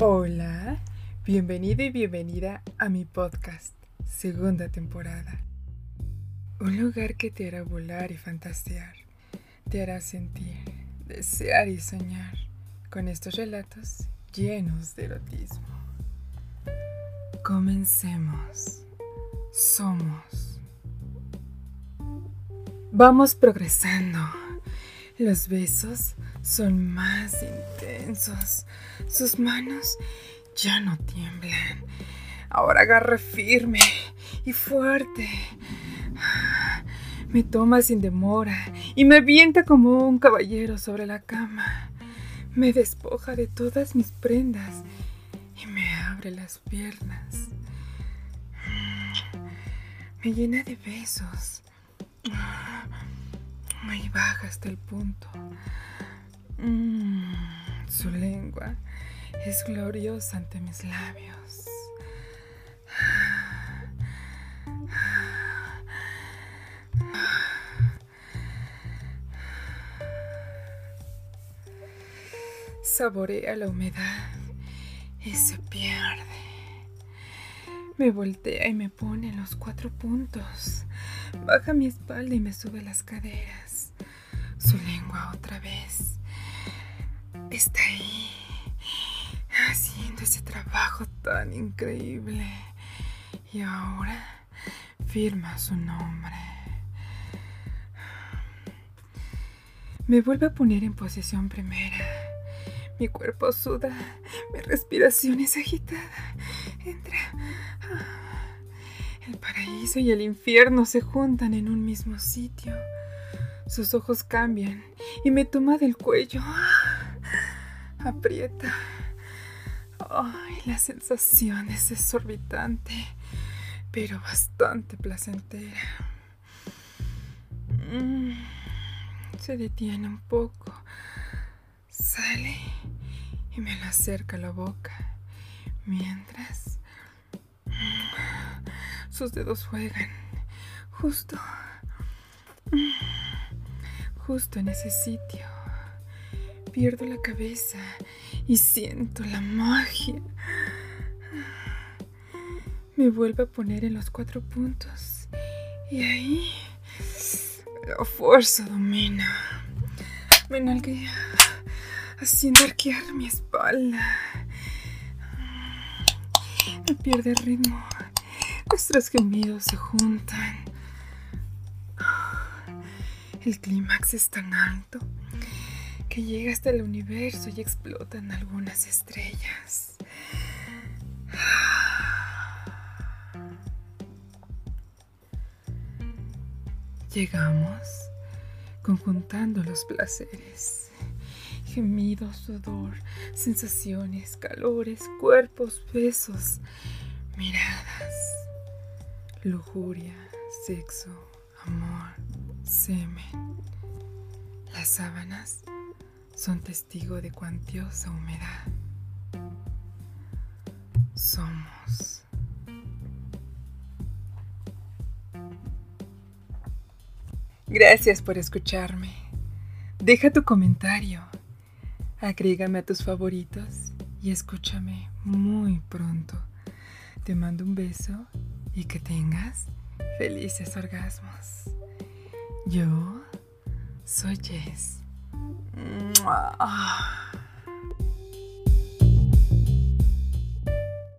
Hola, bienvenido y bienvenida a mi podcast, segunda temporada. Un lugar que te hará volar y fantasear, te hará sentir, desear y soñar con estos relatos llenos de erotismo. Comencemos. Somos. Vamos progresando. Los besos son más intensos. Sus manos ya no tiemblan. Ahora agarre firme y fuerte. Me toma sin demora y me avienta como un caballero sobre la cama. Me despoja de todas mis prendas y me abre las piernas. Me llena de besos. Me baja hasta el punto. Mm, su lengua es gloriosa ante mis labios. Saborea la humedad y se pierde. Me voltea y me pone en los cuatro puntos. Baja mi espalda y me sube las caderas. Su lengua otra vez está ahí, haciendo ese trabajo tan increíble. Y ahora firma su nombre. Me vuelve a poner en posición primera. Mi cuerpo suda, mi respiración es agitada. Entra. El paraíso y el infierno se juntan en un mismo sitio. Sus ojos cambian y me toma del cuello. Aprieta. Ay, la sensación es exorbitante, pero bastante placentera. Mm, se detiene un poco. Sale y me lo acerca a la boca. Mientras sus dedos juegan justo, justo en ese sitio. Pierdo la cabeza y siento la magia. Me vuelve a poner en los cuatro puntos. Y ahí la fuerza domina. Me nalguea haciendo arquear mi espalda. Me pierde el ritmo. Nuestros gemidos se juntan. El clímax es tan alto que llega hasta el universo y explotan algunas estrellas. Llegamos conjuntando los placeres gemidos, sudor, sensaciones, calores, cuerpos, besos, miradas, lujuria, sexo, amor, semen. Las sábanas son testigo de cuantiosa humedad. Somos. Gracias por escucharme. Deja tu comentario Agrégame a tus favoritos y escúchame muy pronto. Te mando un beso y que tengas felices orgasmos. Yo soy Jess.